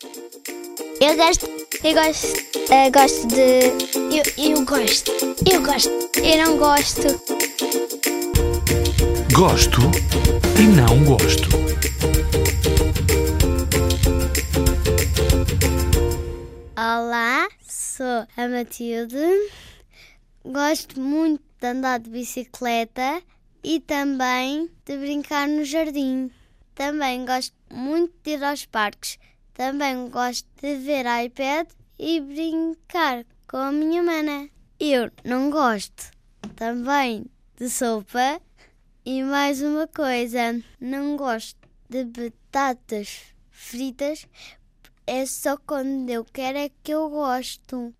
Eu gosto. Eu gosto. Eu gosto de. Eu, eu gosto. Eu gosto. Eu não gosto. Gosto e não gosto. Olá, sou a Matilde. Gosto muito de andar de bicicleta e também de brincar no jardim. Também gosto muito de ir aos parques. Também gosto de ver iPad e brincar com a minha mana. Eu não gosto também de sopa e mais uma coisa, não gosto de batatas fritas. É só quando eu quero é que eu gosto.